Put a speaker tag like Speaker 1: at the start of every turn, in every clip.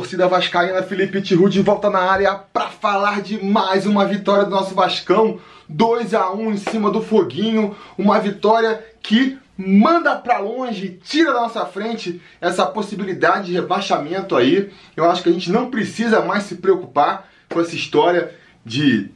Speaker 1: Torcida vascaína, Felipe Tiru de volta na área para falar de mais uma vitória do nosso Vascão, 2 a 1 em cima do Foguinho, uma vitória que manda para longe, tira da nossa frente essa possibilidade de rebaixamento aí. Eu acho que a gente não precisa mais se preocupar com essa história de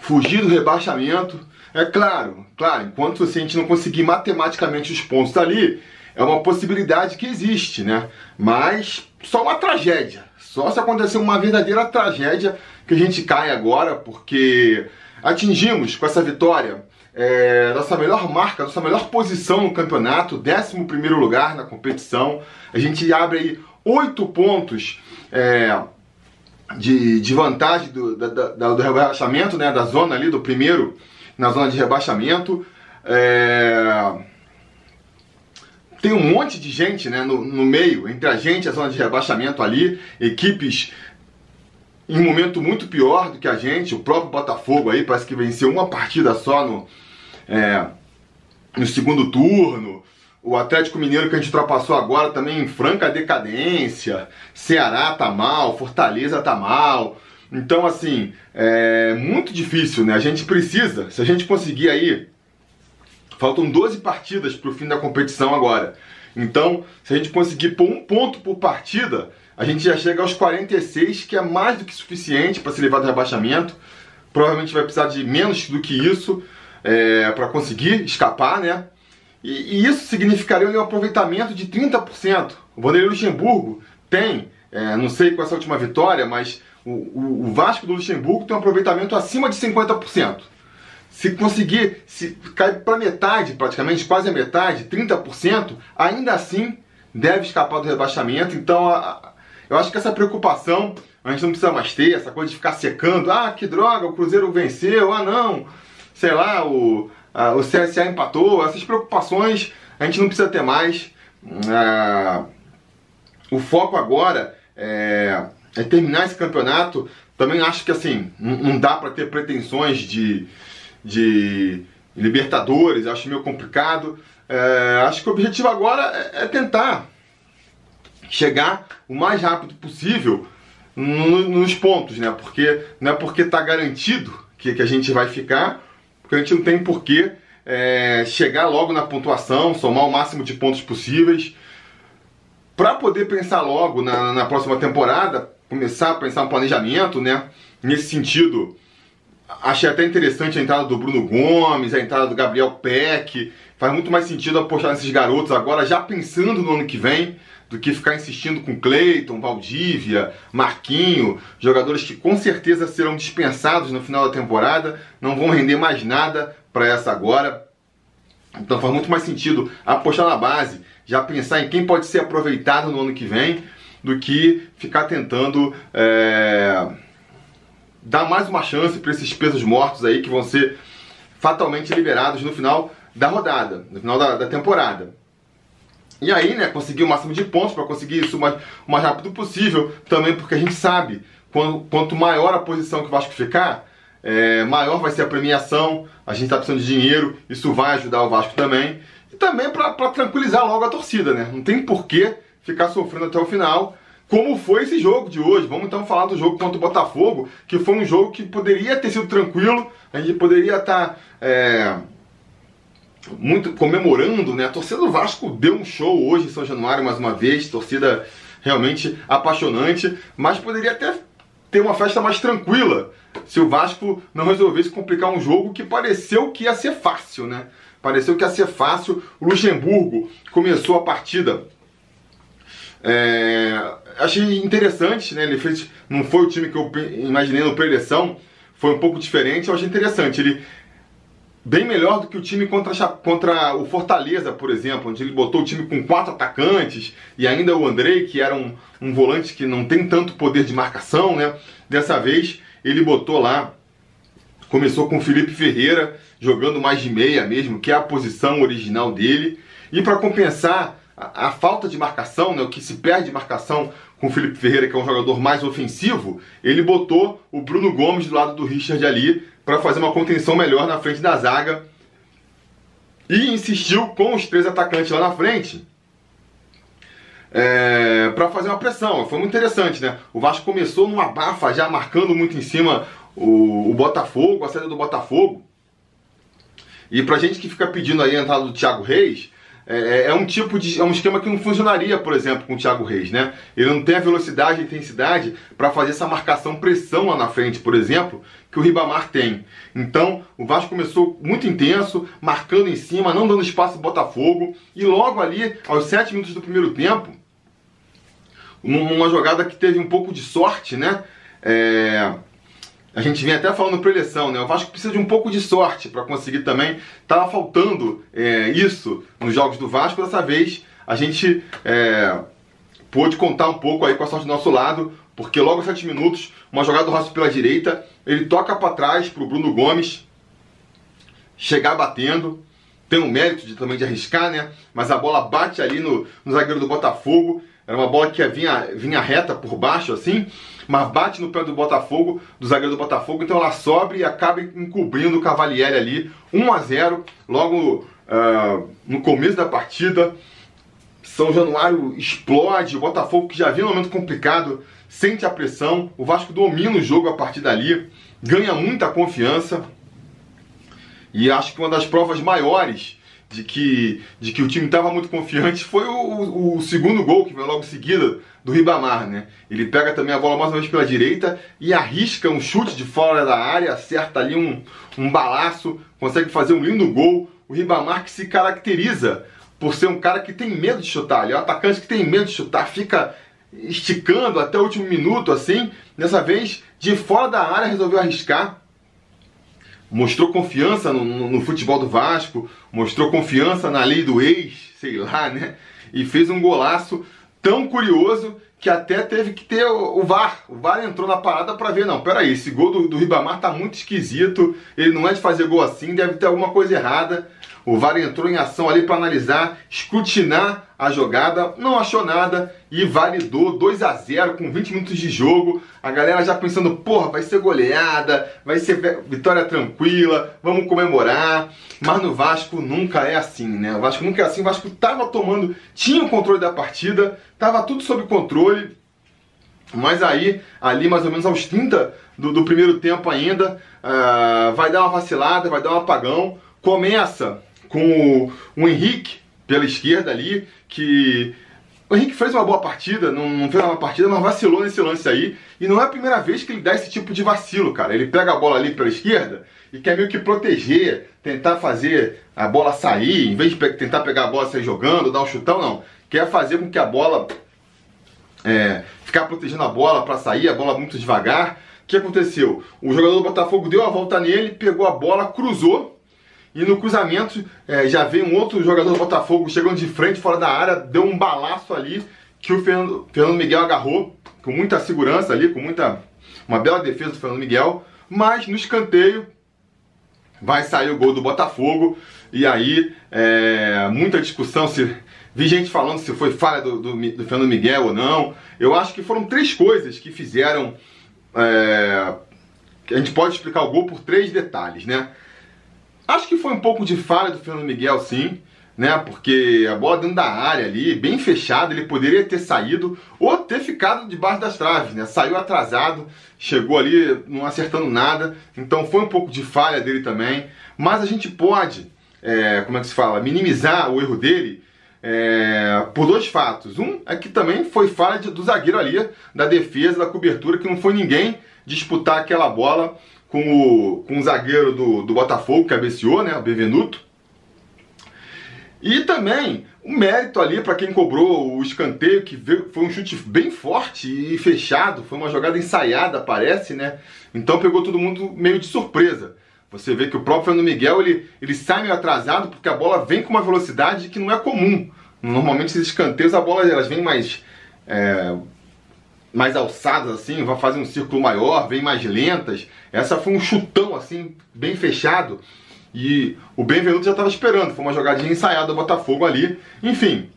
Speaker 1: fugir do rebaixamento. É claro, claro, enquanto a gente não conseguir matematicamente os pontos ali, é uma possibilidade que existe, né? Mas só uma tragédia. Só se acontecer uma verdadeira tragédia que a gente cai agora, porque atingimos com essa vitória é, nossa melhor marca, nossa melhor posição no campeonato, 11 lugar na competição. A gente abre aí 8 pontos é, de, de vantagem do, da, da, do rebaixamento, né, da zona ali, do primeiro na zona de rebaixamento. É, tem um monte de gente né, no, no meio, entre a gente, a zona de rebaixamento ali, equipes em um momento muito pior do que a gente, o próprio Botafogo aí parece que venceu uma partida só no, é, no segundo turno. O Atlético Mineiro que a gente ultrapassou agora também em franca decadência. Ceará tá mal, Fortaleza tá mal. Então, assim, é muito difícil, né? A gente precisa, se a gente conseguir aí Faltam 12 partidas para o fim da competição agora. Então, se a gente conseguir pôr um ponto por partida, a gente já chega aos 46, que é mais do que suficiente para se levar do rebaixamento. Provavelmente vai precisar de menos do que isso é, para conseguir escapar, né? E, e, isso significaria um aproveitamento de 30%. O Vanderlei Luxemburgo tem, é, não sei com essa última vitória, mas o, o, o Vasco do Luxemburgo tem um aproveitamento acima de 50%. Se conseguir se cair para metade, praticamente, quase a metade, 30%, ainda assim deve escapar do rebaixamento. Então, a, a, eu acho que essa preocupação a gente não precisa mais ter, essa coisa de ficar secando. Ah, que droga, o Cruzeiro venceu. Ah, não, sei lá, o, a, o CSA empatou. Essas preocupações a gente não precisa ter mais. Ah, o foco agora é, é, terminar esse campeonato. Também acho que assim, não, não dá para ter pretensões de de Libertadores, acho meio complicado. É, acho que o objetivo agora é, é, tentar chegar o mais rápido possível no, nos pontos, né? Porque não é porque está garantido que, que a gente vai ficar, porque a gente não tem porquê é, chegar logo na pontuação, somar o máximo de pontos possíveis, para poder pensar logo na, na próxima temporada, começar a pensar um planejamento, né? Nesse sentido, Achei até interessante a entrada do Bruno Gomes, a entrada do Gabriel Peck. Faz muito mais sentido apostar nesses garotos agora, já pensando no ano que vem, do que ficar insistindo com Cleiton, Valdívia, Marquinho, jogadores que com certeza serão dispensados no final da temporada, não vão render mais nada para essa agora. Então faz muito mais sentido apostar na base, já pensar em quem pode ser aproveitado no ano que vem, do que ficar tentando. É dar mais uma chance para esses pesos mortos aí que vão ser fatalmente liberados no final da rodada, no final da, da temporada. E aí, né, conseguir o máximo de pontos para conseguir isso o mais, o mais rápido possível, também porque a gente sabe quando, quanto maior a posição que o Vasco ficar, é, maior vai ser a premiação, a gente está precisando de dinheiro, isso vai ajudar o Vasco também. E também para tranquilizar logo a torcida, né? Não tem porquê ficar sofrendo até o final como foi esse jogo de hoje. Vamos então falar do jogo contra o Botafogo, que foi um jogo que poderia ter sido tranquilo, a gente poderia estar tá, é, muito comemorando, né? A torcida do Vasco deu um show hoje em São Januário mais uma vez, torcida realmente apaixonante, mas poderia até ter uma festa mais tranquila se o Vasco não resolvesse complicar um jogo que pareceu que ia ser fácil, né? Pareceu que ia ser fácil. O Luxemburgo começou a partida é, achei interessante, né? Ele fez. Não foi o time que eu imaginei no preleção, foi um pouco diferente, eu achei interessante. Ele. Bem melhor do que o time contra, contra o Fortaleza, por exemplo, onde ele botou o time com quatro atacantes e ainda o Andrei, que era um, um volante que não tem tanto poder de marcação, né? Dessa vez ele botou lá, começou com o Felipe Ferreira, jogando mais de meia mesmo, que é a posição original dele. E para compensar, a, falta de marcação, né, o que se perde de marcação com o Felipe Ferreira, que é um jogador mais ofensivo, ele botou o Bruno Gomes do lado do Richard ali para fazer uma contenção melhor na frente da zaga e insistiu com os três atacantes lá na frente é, para fazer uma pressão. Foi muito interessante, né? O Vasco começou numa bafa, já marcando muito em cima o, o Botafogo, a saída do Botafogo. E pra gente que fica pedindo aí a entrada do Thiago Reis, é, é, é, um tipo de. é um esquema que não funcionaria, por exemplo, com o Thiago Reis, né? Ele não tem a velocidade e intensidade para fazer essa marcação pressão lá na frente, por exemplo, que o Ribamar tem. Então, o Vasco começou muito intenso, marcando em cima, não dando espaço ao Botafogo, e logo ali, aos 7 minutos do primeiro tempo, numa jogada que teve um pouco de sorte, né? É, a gente vem até falando pré-eleição, né? O Vasco precisa de um pouco de sorte para conseguir também. Tava faltando é, isso nos jogos do Vasco. Dessa vez a gente é, pôde contar um pouco aí com a sorte do nosso lado, porque logo aos 7 minutos, uma jogada do Rossi pela direita, ele toca para trás pro Bruno Gomes chegar batendo. Tem o mérito de, também de arriscar, né? Mas a bola bate ali no, no zagueiro do Botafogo era uma bola que vinha, vinha reta por baixo, assim, mas bate no pé do Botafogo, do zagueiro do Botafogo, então ela sobe e acaba encobrindo o Cavalieri ali, 1 a 0 logo uh, no começo da partida. São Januário explode, o Botafogo que já vinha um momento complicado, sente a pressão, o Vasco domina o jogo a partir dali, ganha muita confiança. E acho que uma das provas maiores de que, de que o time estava muito confiante foi o, o, segundo gol que veio logo em seguida do Ribamar, né? Ele pega também a bola mais uma vez pela direita e arrisca um chute de fora da área, acerta ali um, um balaço, consegue fazer um lindo gol. O Ribamar que se caracteriza por ser um cara que tem medo de chutar, ele é um atacante que tem medo de chutar, fica esticando até o último minuto assim. Dessa vez, de fora da área, resolveu arriscar mostrou confiança no, no, no, futebol do Vasco, mostrou confiança na lei do ex, sei lá, né? E fez um golaço tão curioso que até teve que ter o, o VAR. O VAR entrou na parada para ver, não, peraí, esse gol do, do Ribamar tá muito esquisito, ele não é de fazer gol assim, deve ter alguma coisa errada. O VAR entrou em ação ali para analisar, escrutinar a jogada, não achou nada e validou 2 a 0 com 20 minutos de jogo. A galera já pensando, porra, vai ser goleada, vai ser vitória tranquila, vamos comemorar. Mas no Vasco nunca é assim, né? O Vasco nunca é assim. O Vasco tava tomando, tinha o controle da partida, tava tudo sob controle. Mas aí, ali mais ou menos aos 30 do, do primeiro tempo ainda, uh, vai dar uma vacilada, vai dar um apagão. Começa com o, o Henrique pela esquerda ali, que o Henrique fez uma boa partida, não, não fez uma partida, mas vacilou nesse lance aí. E não é a primeira vez que ele dá esse tipo de vacilo, cara. Ele pega a bola ali pela esquerda e quer meio que proteger, tentar fazer a bola sair, em vez de tentar pegar a bola sair jogando, dar um chutão, não. Quer fazer com que a bola. É, ficar protegendo a bola para sair, a bola muito devagar. O que aconteceu? O jogador do Botafogo deu a volta nele, pegou a bola, cruzou e no cruzamento é, já veio um outro jogador do Botafogo chegando de frente, fora da área, deu um balaço ali que o Fernando, Fernando Miguel agarrou com muita segurança ali, com muita. Uma bela defesa do Fernando Miguel. Mas no escanteio vai sair o gol do Botafogo. E aí, é, muita discussão se. Vi gente falando se foi falha do, do, do, Fernando Miguel ou não. Eu acho que foram três coisas que fizeram. É, a gente pode explicar o gol por três detalhes, né? Acho que foi um pouco de falha do Fernando Miguel, sim, né? Porque a bola dentro da área ali, bem fechada, ele poderia ter saído ou ter ficado debaixo das traves, né? Saiu atrasado, chegou ali não acertando nada, então foi um pouco de falha dele também. Mas a gente pode, é, como é que se fala, minimizar o erro dele é, por dois fatos. Um é que também foi falha do zagueiro ali, da defesa, da cobertura, que não foi ninguém disputar aquela bola com o, com o zagueiro do, do Botafogo, cabeceou, né? O Bevenuto. E também um mérito ali para quem cobrou o escanteio, que foi um chute bem forte e fechado, foi uma jogada ensaiada, parece, né? Então pegou todo mundo meio de surpresa. Você vê que o próprio Fernando Miguel ele, ele sai meio atrasado porque a bola vem com uma velocidade que não é comum. Normalmente esses escanteios a bola elas vêm mais é, mais alçadas assim, vai fazer um círculo maior, vem mais lentas. Essa foi um chutão assim, bem fechado. E o Benvenuto já estava esperando, foi uma jogadinha ensaiada do Botafogo ali. Enfim,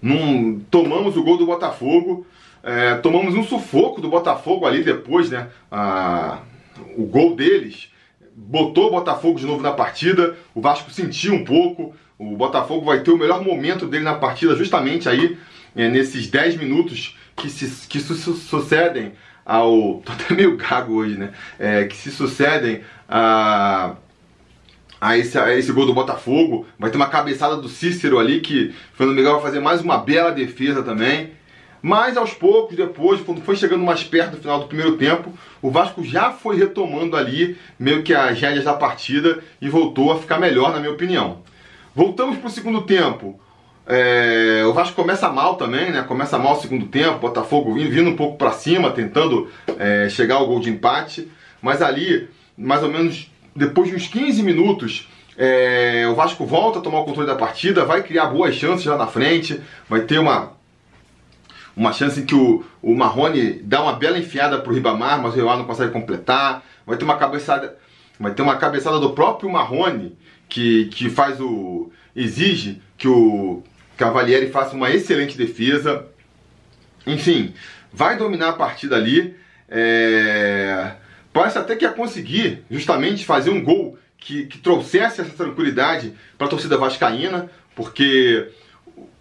Speaker 1: num, tomamos o gol do Botafogo, é, tomamos um sufoco do Botafogo ali depois, né? A, o gol deles botou o Botafogo de novo na partida. O Vasco sentiu um pouco, O Botafogo vai ter o melhor momento dele na partida justamente aí é, nesses 10 minutos que se que su sucedem ao. tô até meio gago hoje, né? É, que se sucedem a. A esse, a esse gol do Botafogo, vai ter uma cabeçada do Cícero ali que o Fernando Miguel vai fazer mais uma bela defesa também. Mas aos poucos, depois, quando foi chegando mais perto do final do primeiro tempo, o Vasco já foi retomando ali meio que as rédeas da partida e voltou a ficar melhor, na minha opinião. Voltamos para o segundo tempo. É, o Vasco começa mal também, né? Começa mal o segundo tempo, Botafogo vindo um pouco para cima, tentando é, chegar ao gol de empate. Mas ali, mais ou menos depois de uns 15 minutos, é, o Vasco volta a tomar o controle da partida, vai criar boas chances lá na frente, vai ter uma uma chance em que o, o Marrone dá uma bela enfiada pro Ribamar, mas o Ribamar não consegue completar. Vai ter uma cabeçada, vai ter uma cabeçada do próprio Marrone que, que faz o exige que o Cavalieri faça uma excelente defesa. Enfim, vai dominar a partida ali. É... Parece até que ia conseguir justamente fazer um gol que, que trouxesse essa tranquilidade para a torcida vascaína, porque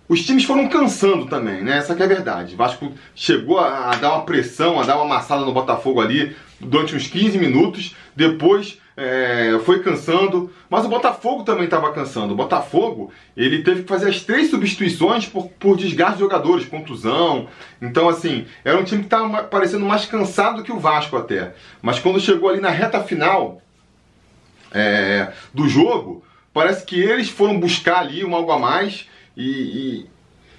Speaker 1: os times foram cansando também, né? Essa é a verdade. Vasco chegou a, a, dar uma pressão, a dar uma amassada no Botafogo ali durante uns 15 minutos. Depois é, foi cansando, mas o Botafogo também estava cansando. O Botafogo ele teve que fazer as três substituições por, por desgaste de jogadores, contusão. Então, assim, era um time que estava parecendo mais cansado do que o Vasco até. Mas quando chegou ali na reta final é, do jogo, parece que eles foram buscar ali um algo a mais e,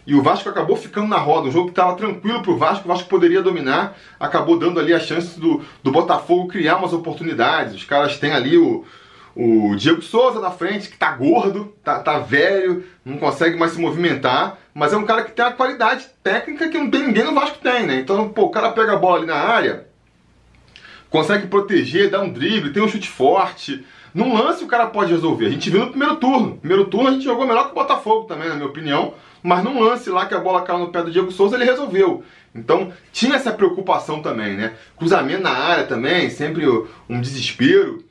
Speaker 1: e, o Vasco acabou ficando na roda. Um jogo que estava tranquilo para o Vasco, o Vasco poderia dominar, acabou dando ali a chance do, do Botafogo criar umas oportunidades. Os caras têm ali o, o Diego Souza na frente, que tá gordo, tá, tá velho, não consegue mais se movimentar, mas é um cara que tem uma qualidade técnica que não tem ninguém no Vasco tem, né? Então, pô, o cara pega a bola ali na área, consegue proteger, dá um drible, tem um chute forte, num lance o cara pode resolver. A gente viu no primeiro turno. Primeiro turno a gente jogou melhor que o Botafogo também, na minha opinião. Mas num lance lá que a bola caiu no pé do Diego Souza, ele resolveu. Então tinha essa preocupação também, né? Cruzamento na área também, sempre um desespero.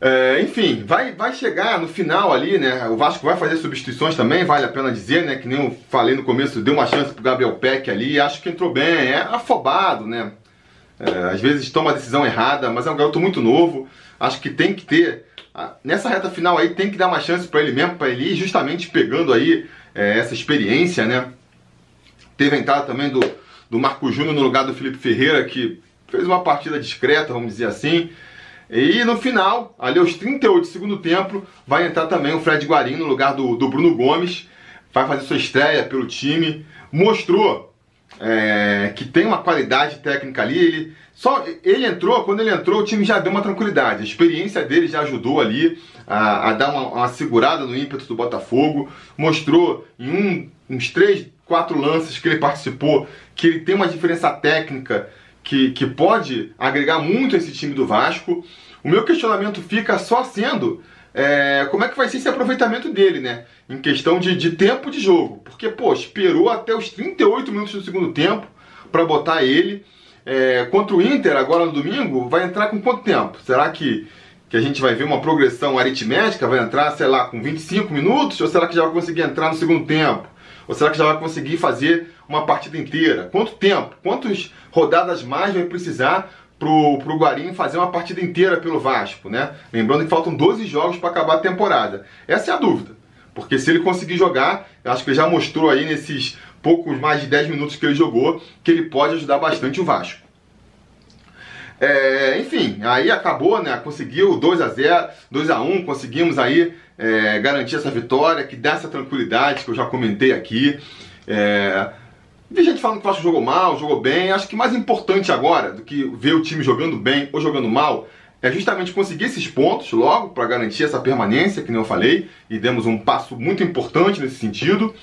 Speaker 1: É, enfim, vai, vai chegar no final ali, né? O Vasco vai fazer substituições também, vale a pena dizer, né? Que nem eu falei no começo, deu uma chance pro Gabriel Peck ali, acho que entrou bem, é afobado, né? É, às vezes toma a decisão errada, mas é um garoto muito novo. Acho que tem que ter. Nessa reta final aí tem que dar uma chance para ele mesmo, para ele ir justamente pegando aí é, essa experiência, né? Teve a entrada também do, do Marco Júnior no lugar do Felipe Ferreira, que fez uma partida discreta, vamos dizer assim. E no final, ali aos 38 do segundo tempo, vai entrar também o Fred Guarim no lugar do, do Bruno Gomes. Vai fazer sua estreia pelo time. Mostrou é, que tem uma qualidade técnica ali. Ele só ele entrou, quando ele entrou, o time já deu uma tranquilidade. A experiência dele já ajudou ali a, a dar uma, uma, segurada no ímpeto do Botafogo. Mostrou em um, uns três, quatro lances que ele participou que ele tem uma diferença técnica que, que pode agregar muito esse time do Vasco. O meu questionamento fica só sendo é, como é que vai ser esse aproveitamento dele, né? Em questão de, de tempo de jogo. Porque, pô, esperou até os 38 minutos do segundo tempo para botar ele. É, contra o Inter, agora no domingo, vai entrar com quanto tempo? Será que, que a gente vai ver uma progressão aritmética? Vai entrar, sei lá, com 25 minutos? Ou será que já vai conseguir entrar no segundo tempo? Ou será que já vai conseguir fazer uma partida inteira? Quanto tempo? Quantas rodadas mais vai precisar pro, pro Guarim fazer uma partida inteira pelo Vasco, né? Lembrando que faltam 12 jogos para acabar a temporada. Essa é a dúvida. Porque se ele conseguir jogar, acho que ele já mostrou aí nesses poucos mais de 10 minutos que ele jogou, que ele pode ajudar bastante o Vasco. É, enfim, aí acabou, né? Conseguiu 2 a 0 2 a 1 conseguimos aí é, garantir essa vitória, que dá essa tranquilidade que eu já comentei aqui. É, Vi gente falando que o Vasco jogou mal, jogou bem. Acho que mais importante agora do que ver o time jogando bem ou jogando mal é justamente conseguir esses pontos logo para garantir essa permanência, que nem eu falei, e demos um passo muito importante nesse sentido.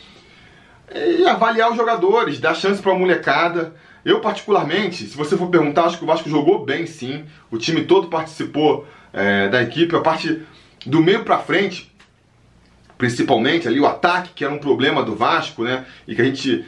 Speaker 1: E avaliar os jogadores, dar chance para a molecada. Eu, particularmente, se você for perguntar, acho que o Vasco jogou bem sim. O time todo participou é, da equipe. A parte do meio para frente, principalmente ali, o ataque, que era um problema do Vasco, né? E que a gente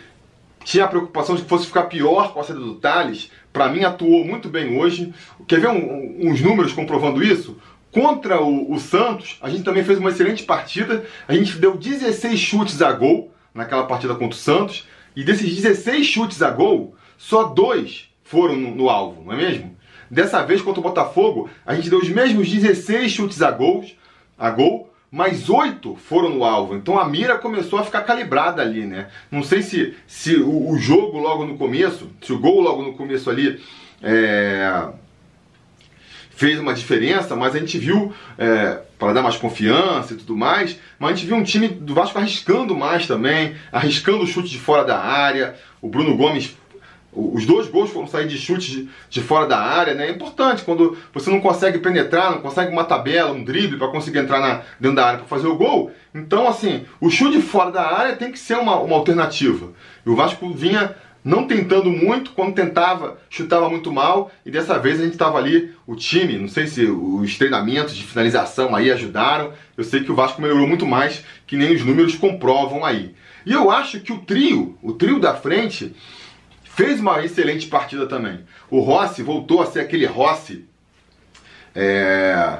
Speaker 1: tinha a preocupação de que fosse ficar pior com a saída do Thales. Para mim, atuou muito bem hoje. Quer ver um, uns números comprovando isso? contra o, o, Santos, a gente também fez uma excelente partida. A gente deu 16 chutes a gol naquela partida contra o Santos. E desses 16 chutes a gol, só dois foram no, no alvo, não é mesmo? Dessa vez contra o Botafogo, a gente deu os mesmos 16 chutes a, gols, a gol, mas oito foram no alvo. Então a mira começou a ficar calibrada ali, né? Não sei se, se o, o jogo logo no começo, se o gol logo no começo ali é, fez uma diferença, mas a gente viu, é, para dar mais confiança e tudo mais, mas a gente viu um time do Vasco arriscando mais também, arriscando o chute de fora da área. O Bruno Gomes os dois gols foram sair de chute de, de, fora da área, né? É importante quando você não consegue penetrar, não consegue uma tabela, um drible para conseguir entrar na, dentro da área para fazer o gol. Então, assim, o chute de fora da área tem que ser uma, uma alternativa. E o Vasco vinha não tentando muito, quando tentava, chutava muito mal, e dessa vez a gente estava ali, o time, não sei se os treinamentos de finalização aí ajudaram, eu sei que o Vasco melhorou muito mais, que nem os números comprovam aí. E eu acho que o trio, o trio da frente, fez uma excelente partida também. O Rossi voltou a ser aquele Rossi é,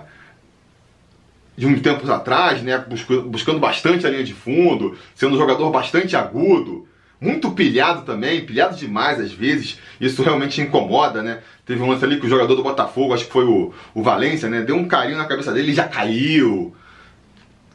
Speaker 1: de uns tempos atrás, né, buscando bastante a linha de fundo, sendo um jogador bastante agudo, muito pilhado também, pilhado demais às vezes, isso realmente incomoda, né? Teve um lance ali que o jogador do Botafogo, acho que foi o, o Valência, né, deu um carinho na cabeça dele e já caiu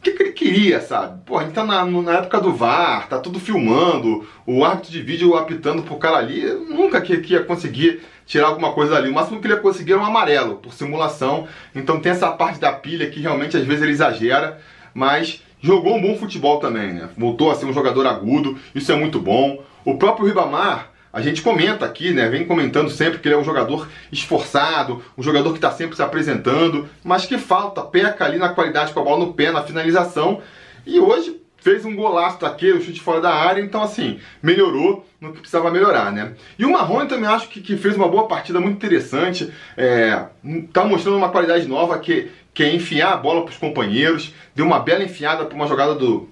Speaker 1: que, que ele queria, sabe? Pô, a gente tá na, na época do VAR, tá tudo filmando, o árbitro de vídeo apitando pro cara ali, nunca que, que ia conseguir tirar alguma coisa ali. O máximo que ele ia conseguir era um amarelo, por simulação. Então tem essa parte da pilha que realmente às vezes ele exagera, mas jogou um bom futebol também, né? Voltou a ser um jogador agudo, isso é muito bom. O próprio Ribamar a gente comenta aqui, né? Vem comentando sempre que ele é um jogador esforçado, um jogador que está sempre se apresentando, mas que falta, peca ali na qualidade com a bola no pé, na finalização. E hoje fez um golaço daquele, um chute fora da área, então assim, melhorou no que precisava melhorar, né? E o Marrone também acho que, que fez uma boa partida muito interessante, é, tá mostrando uma qualidade nova que, que é enfiar a bola para os companheiros, deu uma bela enfiada para uma jogada do,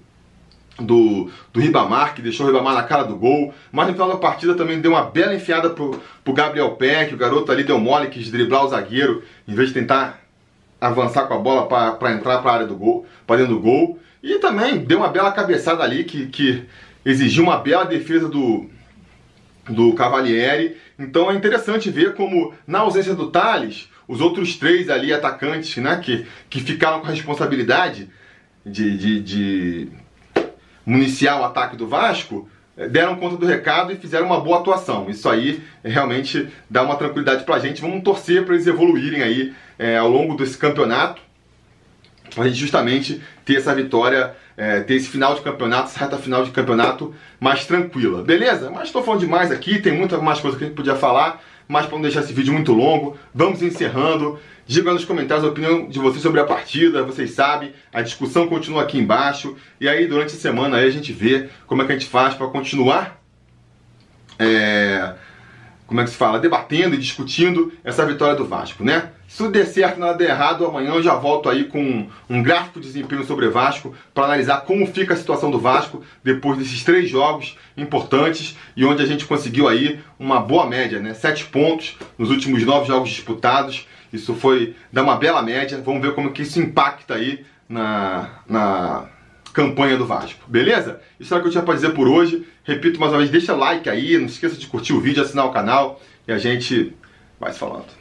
Speaker 1: do, do Ribamar, que deixou o Ribamar na cara do gol. Mas no final da partida também deu uma bela enfiada pro, pro Gabriel Peck. O garoto ali deu mole, quis driblar o zagueiro, em vez de tentar avançar com a bola para entrar para a área do gol, para dentro do gol. E também deu uma bela cabeçada ali que, que exigiu uma bela defesa do, do Cavalieri. Então é interessante ver como, na ausência do Thales, os outros três ali atacantes né, que, que ficaram com a responsabilidade de, de, de municiar o ataque do Vasco, eh, deram conta do recado e fizeram uma boa atuação. Isso aí realmente dá uma tranquilidade pra gente. Vamos torcer para eles evoluírem aí é, ao longo desse campeonato, para a gente justamente ter essa vitória, é, ter esse final de campeonato, essa reta final de campeonato mais tranquila. Beleza? Mas estou falando demais aqui, tem muita mais coisa que a gente podia falar mas para não deixar esse vídeo muito longo, vamos encerrando. Diga nos comentários a opinião de vocês sobre a partida, vocês sabem, a discussão continua aqui embaixo. E aí, durante a semana, aí a gente vê como é que a gente faz para continuar. É, como é que se fala? Debatendo e discutindo essa vitória do Vasco, né? Se tudo der certo, nada der errado, amanhã eu já volto aí com um gráfico de desempenho sobre Vasco para analisar como fica a situação do Vasco depois desses três jogos importantes e onde a gente conseguiu aí uma boa média, né? Sete pontos nos últimos nove jogos disputados. Isso foi dar uma bela média. Vamos ver como que isso impacta aí na, na campanha do Vasco, beleza? Isso é o que eu tinha para dizer por hoje. Repito mais uma vez, deixa like aí, não esqueça de curtir o vídeo, assinar o canal e a gente vai se falando.